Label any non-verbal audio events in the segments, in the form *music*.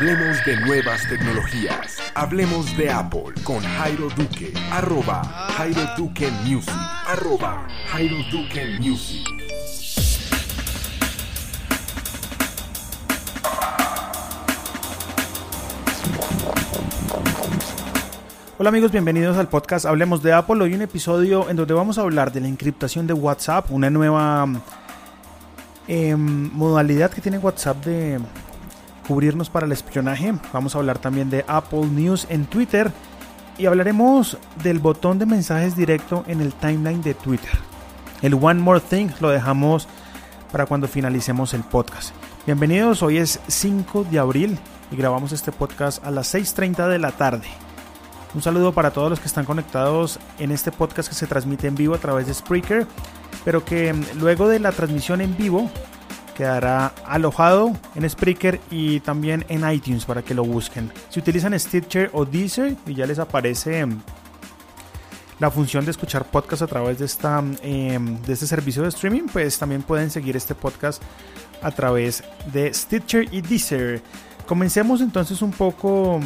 Hablemos de nuevas tecnologías. Hablemos de Apple con Jairo Duque. Arroba Jairo Duque Music. Arroba Jairo Duque Music. Hola amigos, bienvenidos al podcast Hablemos de Apple. Hoy un episodio en donde vamos a hablar de la encriptación de WhatsApp, una nueva em, modalidad que tiene WhatsApp de cubrirnos para el espionaje. Vamos a hablar también de Apple News en Twitter y hablaremos del botón de mensajes directo en el timeline de Twitter. El One More Thing lo dejamos para cuando finalicemos el podcast. Bienvenidos, hoy es 5 de abril y grabamos este podcast a las 6.30 de la tarde. Un saludo para todos los que están conectados en este podcast que se transmite en vivo a través de Spreaker, pero que mm, luego de la transmisión en vivo quedará alojado en Spreaker y también en iTunes para que lo busquen. Si utilizan Stitcher o Deezer y ya les aparece mm, la función de escuchar podcast a través de, esta, em, de este servicio de streaming, pues también pueden seguir este podcast a través de Stitcher y Deezer. Comencemos entonces un poco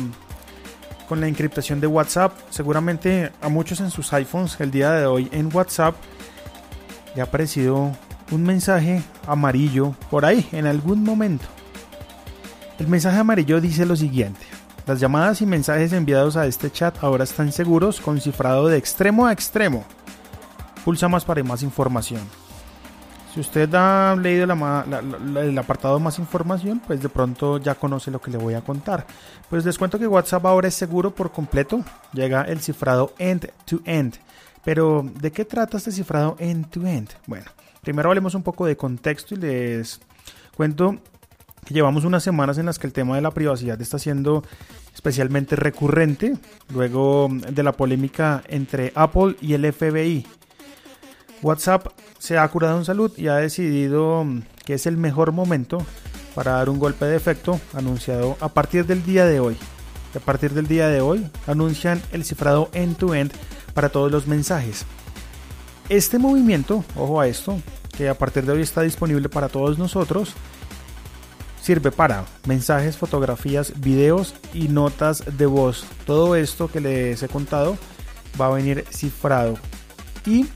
con la encriptación de WhatsApp. Seguramente a muchos en sus iPhones el día de hoy en WhatsApp le ha aparecido un mensaje amarillo por ahí en algún momento. El mensaje amarillo dice lo siguiente. Las llamadas y mensajes enviados a este chat ahora están seguros con cifrado de extremo a extremo. Pulsa más para más información. Si usted ha leído el apartado más información, pues de pronto ya conoce lo que le voy a contar. Pues les cuento que WhatsApp ahora es seguro por completo. Llega el cifrado end-to-end. Pero, ¿de qué trata este cifrado end-to-end? Bueno, primero hablemos un poco de contexto y les cuento que llevamos unas semanas en las que el tema de la privacidad está siendo especialmente recurrente, luego de la polémica entre Apple y el FBI WhatsApp se ha curado en salud y ha decidido que es el mejor momento para dar un golpe de efecto anunciado a partir del día de hoy. A partir del día de hoy anuncian el cifrado end-to-end para todos los mensajes. Este movimiento, ojo a esto, que a partir de hoy está disponible para todos nosotros, sirve para mensajes, fotografías, videos y notas de voz. Todo esto que les he contado va a venir cifrado. Y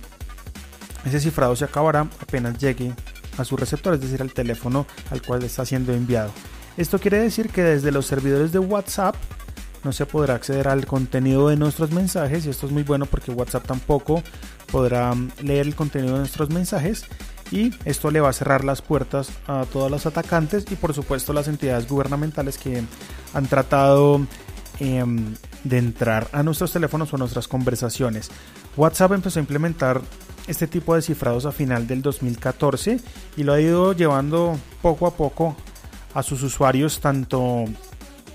ese cifrado se acabará apenas llegue a su receptor, es decir, al teléfono al cual está siendo enviado. Esto quiere decir que desde los servidores de WhatsApp no se podrá acceder al contenido de nuestros mensajes y esto es muy bueno porque WhatsApp tampoco podrá leer el contenido de nuestros mensajes y esto le va a cerrar las puertas a todos los atacantes y por supuesto las entidades gubernamentales que han tratado em, de entrar a nuestros teléfonos o a nuestras conversaciones. WhatsApp empezó a implementar este tipo de cifrados a final del 2014 y lo ha ido llevando poco a poco a sus usuarios tanto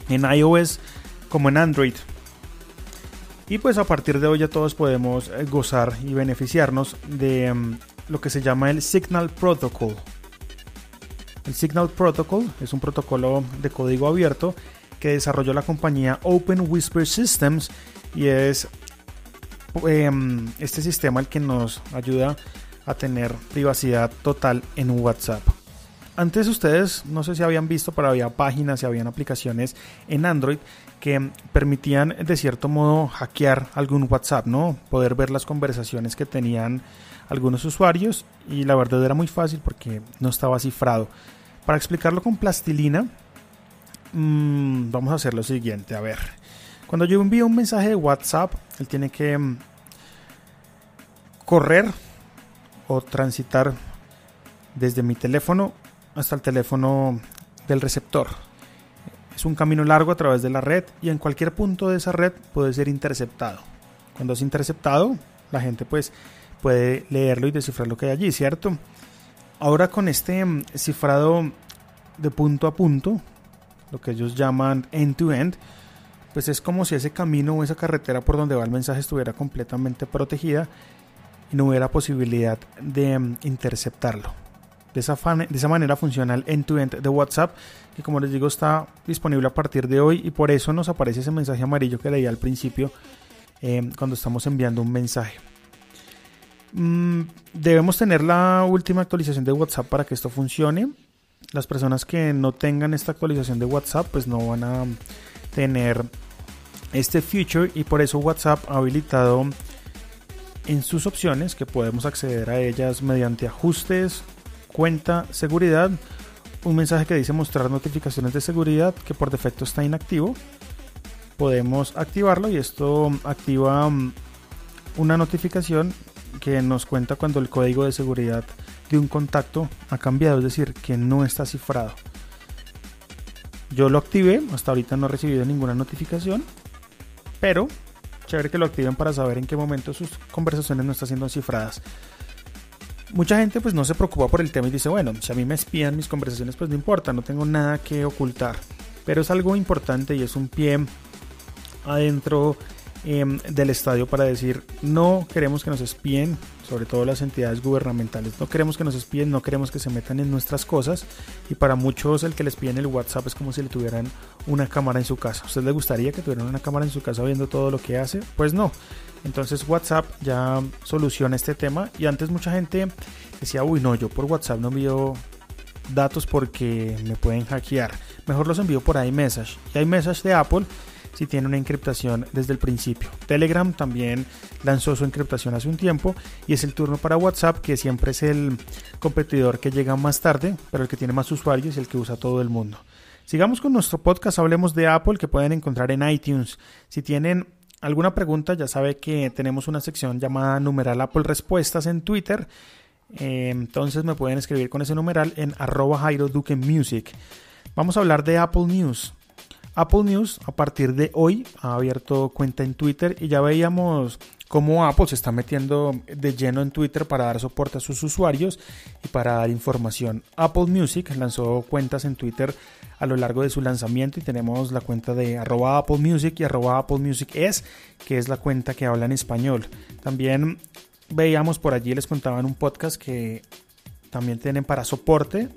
en iOS como en Android. Y pues a partir de hoy ya todos podemos eh, gozar y beneficiarnos de mm, lo que se llama el Signal Protocol. El Signal Protocol es un protocolo de código abierto que desarrolló la compañía Open Whisper Systems y es Em, este sistema el que nos ayuda a tener privacidad total en WhatsApp. Antes ustedes no sé si habían visto, pero había páginas y habían aplicaciones en Android que permitían de cierto modo hackear algún WhatsApp, ¿no? Poder ver las conversaciones que tenían algunos usuarios y la verdad era muy fácil porque no estaba cifrado. Para explicarlo con plastilina, mm, vamos a hacer lo siguiente, a ver. Cuando yo envío un mensaje de WhatsApp, él tiene que mm, correr o transitar desde mi teléfono hasta el teléfono del receptor. Es un camino largo a través de la red y en cualquier punto de esa red puede ser interceptado. Cuando es interceptado, la gente pues puede leerlo y descifrar lo que hay allí, ¿cierto? Ahora con este mm, cifrado de punto a punto, lo que ellos llaman end-to-end, end to end pues es como si ese camino o esa carretera por donde va el mensaje estuviera completamente protegida y no hubiera posibilidad de mm, interceptarlo. De esa, de esa manera funciona el end-to-end de WhatsApp, que como les digo está disponible a partir de hoy y por eso nos aparece ese mensaje amarillo que leí al principio em, cuando estamos enviando un mensaje. Mm, debemos tener la última actualización de WhatsApp para que esto funcione. las personas que no tengan esta actualización de WhatsApp pues no van a tener este feature y por eso WhatsApp ha habilitado en sus opciones que podemos acceder a ellas mediante ajustes, cuenta, seguridad, un mensaje que dice mostrar notificaciones de seguridad que por defecto está inactivo. Podemos activarlo y esto activa mm, una notificación que nos cuenta cuando el código de seguridad de un contacto ha cambiado, es decir, que no está cifrado. Yo lo activé, hasta ahorita no he recibido ninguna notificación, pero chévere que lo activen para saber en qué momento sus conversaciones no están siendo cifradas. Mucha gente pues no se preocupa por el tema y dice, bueno, si a mí me espían mis conversaciones pues no importa, no tengo nada que ocultar. Pero es algo importante y es un pie adentro Em, del estadio para decir no queremos que nos espíen, sobre todo las entidades gubernamentales, no queremos que nos espíen, no queremos que se metan en nuestras cosas y para muchos el que les piden el WhatsApp es como si le tuvieran una cámara en su casa. ¿A usted le gustaría que tuvieran una cámara en su casa viendo todo lo que hace? Pues no. Entonces WhatsApp ya soluciona este tema y antes mucha gente decía, uy no, yo por WhatsApp no envío datos porque me pueden hackear. Mejor los envío por iMessage. Y iMessage de Apple si tiene una encriptación desde el principio. Telegram también lanzó su encriptación hace un tiempo y es el turno para WhatsApp, que siempre es el competidor que llega más tarde, pero el que tiene más usuarios y el que usa todo el mundo. Sigamos con nuestro podcast, hablemos de Apple que pueden encontrar en iTunes. Si tienen alguna pregunta, ya sabe que tenemos una sección llamada numeral Apple Respuestas en Twitter. Eh, entonces me pueden escribir con ese numeral en arroba Jairo Duque Music. Vamos a hablar de Apple News. Apple News a partir de hoy ha abierto cuenta en Twitter y ya veíamos cómo Apple se está metiendo de lleno en Twitter para dar soporte a sus usuarios y para dar información. Apple Music lanzó cuentas en Twitter a lo largo de su lanzamiento y tenemos la cuenta de arroba Apple Music y arroba Apple Music es, que es la cuenta que habla en español. También veíamos por allí, les contaba en un podcast que también tienen para soporte,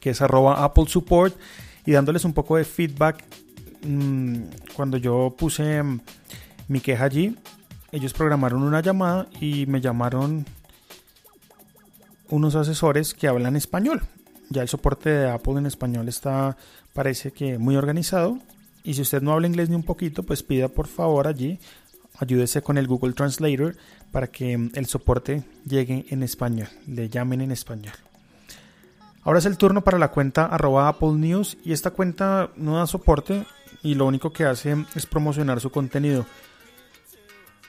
que es arroba Apple Support y dándoles un poco de feedback. Mm, cuando yo puse mm, mi queja allí, ellos programaron una llamada y me llamaron unos asesores que hablan español. Ya el soporte de Apple en español está, parece que muy organizado. Y si usted no habla inglés ni un poquito, pues pida por favor allí, ayúdese con el Google Translator para que mm, el soporte llegue en español, le llamen en español. Ahora es el turno para la cuenta arroba Apple News y esta cuenta no da soporte y lo único que hace es promocionar su contenido.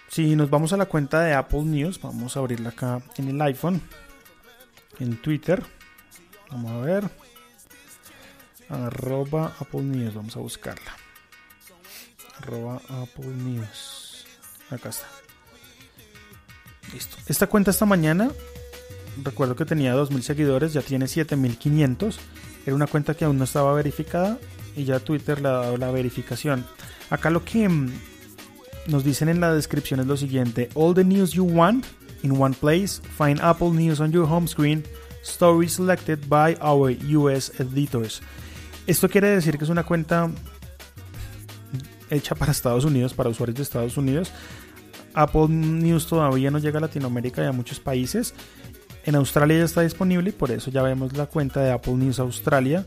Si nos vamos a la cuenta de Apple News, vamos a abrirla acá en el iPhone, en Twitter. Vamos a ver. Arroba Apple News, vamos a buscarla. Arroba Apple News. Acá está. Listo. Esta cuenta esta mañana recuerdo que tenía 2.000 seguidores, ya tiene 7.500. Era una cuenta que aún no estaba verificada y ya Twitter le ha dado la verificación. Acá lo que mm, nos dicen en la descripción es lo siguiente: All the news you want in one place. Find Apple News on your home screen. Story selected by our US editors. Esto quiere decir que es una cuenta hecha para Estados Unidos, para usuarios de Estados Unidos. Apple News todavía no llega a Latinoamérica y a muchos países. En Australia ya está disponible y por eso ya vemos la cuenta de Apple News Australia.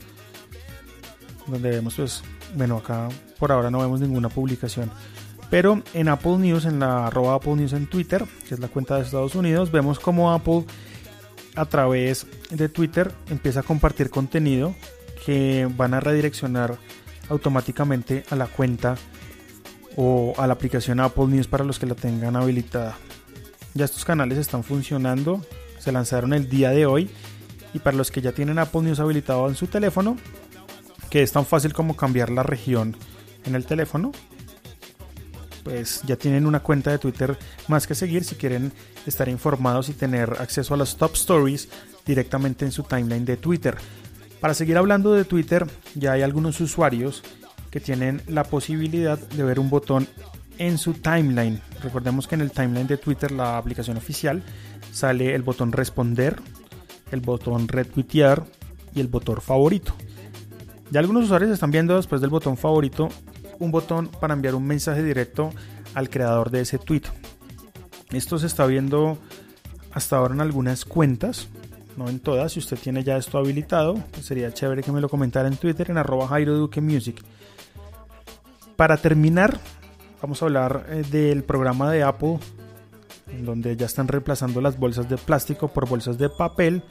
Donde vemos pues, bueno, acá por ahora no vemos ninguna publicación. Pero en Apple News, en la arroba Apple News en Twitter, que es la cuenta de Estados Unidos, vemos como Apple a través de Twitter empieza a compartir contenido que van a redireccionar automáticamente a la cuenta o a la aplicación Apple News para los que la tengan habilitada. Ya estos canales están funcionando se lanzaron el día de hoy. Y para los que ya tienen Apple News habilitado en su teléfono, que es tan fácil como cambiar la región en el teléfono, pues ya tienen una cuenta de Twitter más que seguir si quieren estar informados y tener acceso a las top stories directamente en su timeline de Twitter. Para seguir hablando de Twitter, ya hay algunos usuarios que tienen la posibilidad de ver un botón en su timeline. Recordemos que en el timeline de Twitter, la aplicación oficial, sale el botón responder, el botón retuitear y el botón favorito. Ya algunos usuarios están viendo después del botón favorito un botón para enviar un mensaje directo al creador de ese tweet. Esto se está viendo hasta ahora en algunas cuentas. no en todas. Si usted tiene ya esto habilitado, pues sería chévere que me lo comentara en Twitter en arroba Jairo Duque Music. Para terminar, vamos a hablar eh, del programa de Apple, en donde ya están reemplazando las bolsas de plástico por bolsas de papel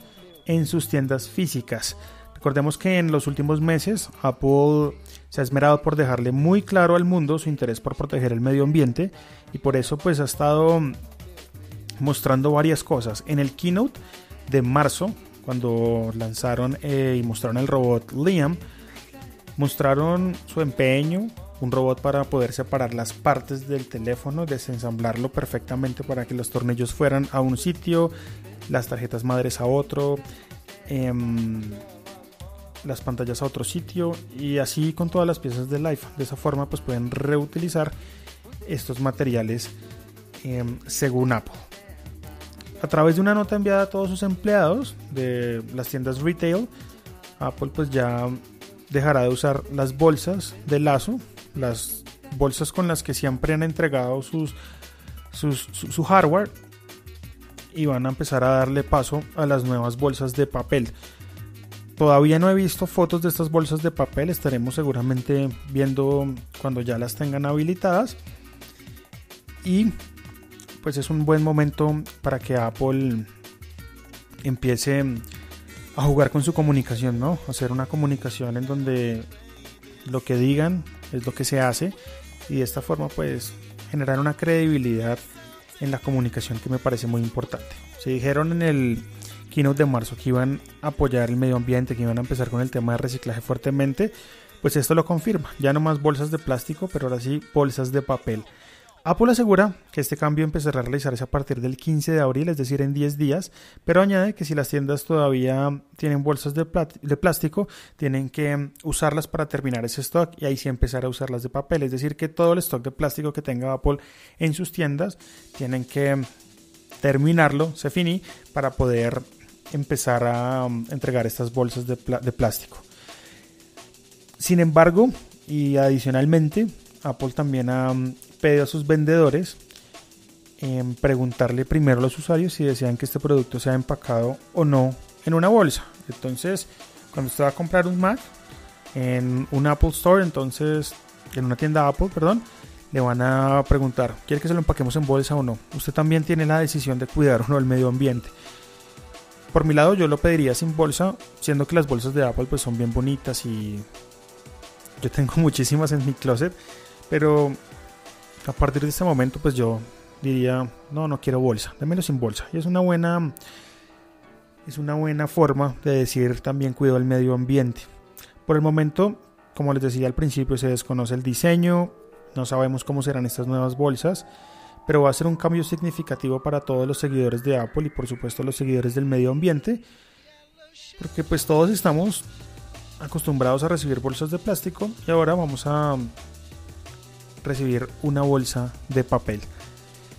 en sus tiendas físicas. Recordemos que en los últimos meses Apple se ha esmerado por dejarle muy claro al mundo su interés por proteger el medio ambiente y por eso pues ha estado mostrando varias cosas. En el keynote de marzo, cuando lanzaron eh, y mostraron el robot Liam, mostraron su empeño, un robot para poder separar las partes del teléfono, desensamblarlo perfectamente para que los tornillos fueran a un sitio, las tarjetas madres a otro, em, las pantallas a otro sitio y así con todas las piezas del iPhone. De esa forma pues pueden reutilizar estos materiales em, según Apple. A través de una nota enviada a todos sus empleados de las tiendas retail, Apple pues ya dejará de usar las bolsas de lazo, las bolsas con las que siempre han entregado sus, su, hardware y van a empezar a darle paso a las nuevas bolsas de papel. Todavía no he visto fotos de estas bolsas de papel, estaremos seguramente viendo cuando ya las tengan habilitadas. Y pues es un buen momento para que Apple empiece a jugar con su comunicación, ¿no? Hacer una comunicación en donde lo que digan es lo que se hace y de esta forma pues generar una credibilidad en la comunicación que me parece muy importante. Se dijeron en el keynote de marzo que iban a apoyar el medio ambiente, que iban a empezar con el tema de reciclaje fuertemente, pues esto lo confirma. Ya no más bolsas de plástico, pero ahora sí bolsas de papel. Apple asegura que este cambio empezará a realizarse a partir del 15 de abril, es decir, en 10 días, pero añade que si las tiendas todavía tienen bolsas de, plástico, tienen que usarlas para terminar ese stock y ahí sí empezar a usarlas de papel, es decir, que todo el stock de plástico que tenga Apple en sus tiendas tienen que terminarlo, se finí, para poder empezar a um, entregar estas bolsas de, plástico. Sin embargo, y adicionalmente, Apple también ha um, pedido a sus vendedores en preguntarle primero a los usuarios si desean que este producto sea empacado o no en una bolsa. Entonces, cuando usted va a comprar un Mac en un Apple Store, entonces en una tienda Apple, perdón, le van a preguntar, ¿quiere que se lo empaquemos en bolsa o no? Usted también tiene la decisión de cuidar *laughs* o no el medio ambiente. Por mi lado, yo lo pediría sin bolsa, siendo que las bolsas de Apple pues son bien bonitas y yo tengo *laughs* muchísimas en mi closet, pero a partir de este momento, pues yo diría, no, no quiero bolsa, démelo sin bolsa. Y es una buena, es una buena forma de decir también cuido el medio ambiente. Por el momento, como les decía al principio, se desconoce el diseño, no sabemos cómo serán estas nuevas bolsas, pero va a ser un cambio significativo para todos los seguidores de Apple y por supuesto los seguidores del medio ambiente, porque pues todos estamos acostumbrados a recibir bolsas de plástico y ahora vamos a recibir una bolsa de papel.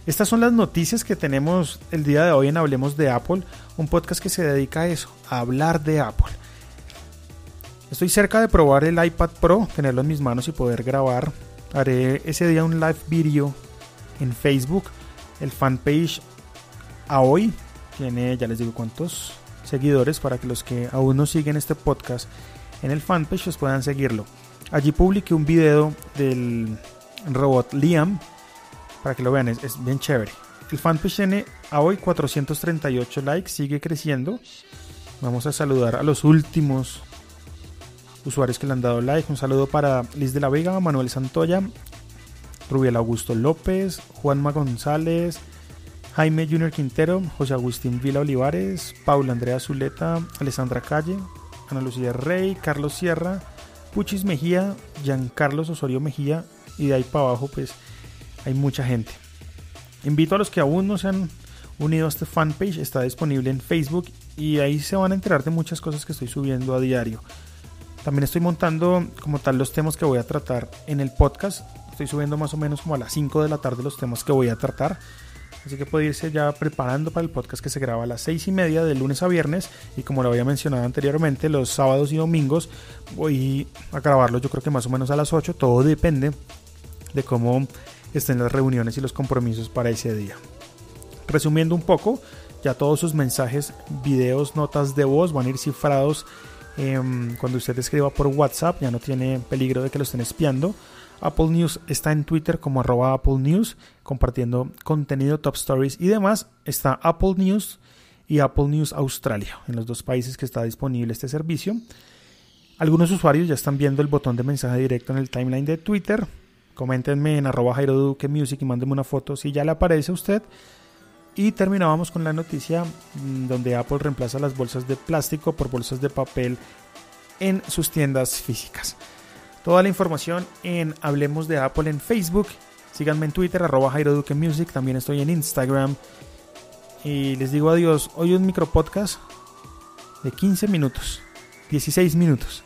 Estas son las noticias que tenemos el día de hoy en Hablemos de Apple, un podcast que se dedica a eso, a hablar de Apple. Estoy cerca de probar el iPad Pro, tenerlo en mis manos y poder grabar. Haré ese día un live video en Facebook. El fanpage a hoy tiene, ya les digo cuántos seguidores para que los que aún no siguen este podcast en el fanpage pues puedan seguirlo. Allí publiqué un video del robot Liam. Para que lo vean, es, bien chévere. El fanpage tiene a hoy 438 likes, sigue creciendo. Vamos a saludar a los últimos usuarios que le han dado like. Un saludo para Liz de la Vega, Manuel Santoya, Rubiel Augusto López, Juanma González, Jaime Junior Quintero, José Agustín Vila Olivares, Paula Andrea Zuleta, Alessandra Calle, Ana Lucía Rey, Carlos Sierra, Puchis Mejía, Giancarlos Osorio Mejía y de ahí para abajo pues hay mucha gente. Invito a los que aún no se han unido a este fanpage, está disponible en Facebook y ahí se van a enterar de muchas cosas que estoy subiendo a diario. También estoy montando como tal los temas que voy a tratar en el podcast. Estoy subiendo más o menos como a las 5 de la tarde los temas que voy a tratar. Así que puede irse ya preparando para el podcast que se graba a las 6 y media de lunes a viernes. Y como lo había mencionado anteriormente, los sábados y domingos voy a grabarlo yo creo que más o menos a las 8. Todo depende de cómo estén las reuniones y los compromisos para ese día. Resumiendo un poco, Ya todos sus mensajes, videos, notas de voz van a ir cifrados em, cuando usted escriba por WhatsApp. Ya no tiene peligro de que lo estén espiando. Apple News está en Twitter como arroba Apple News, compartiendo contenido, top stories y demás. Está Apple News y Apple News Australia, en los dos países que está disponible este servicio. Algunos usuarios ya están viendo el botón de mensaje directo en el timeline de Twitter. Coméntenme en arroba Jairo y mándenme una foto si ya le aparece a usted. Y terminábamos con la noticia mm, donde Apple reemplaza las bolsas de plástico por bolsas de papel en sus tiendas físicas. Toda la información en Hablemos de Apple en Facebook. Síganme en Twitter, arroba Jairo. También estoy en Instagram. Y les digo adiós. Hoy un micro podcast de 15 minutos, 16 minutos.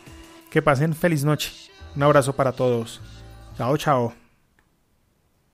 Que pasen feliz noche. Un abrazo para todos. 高潮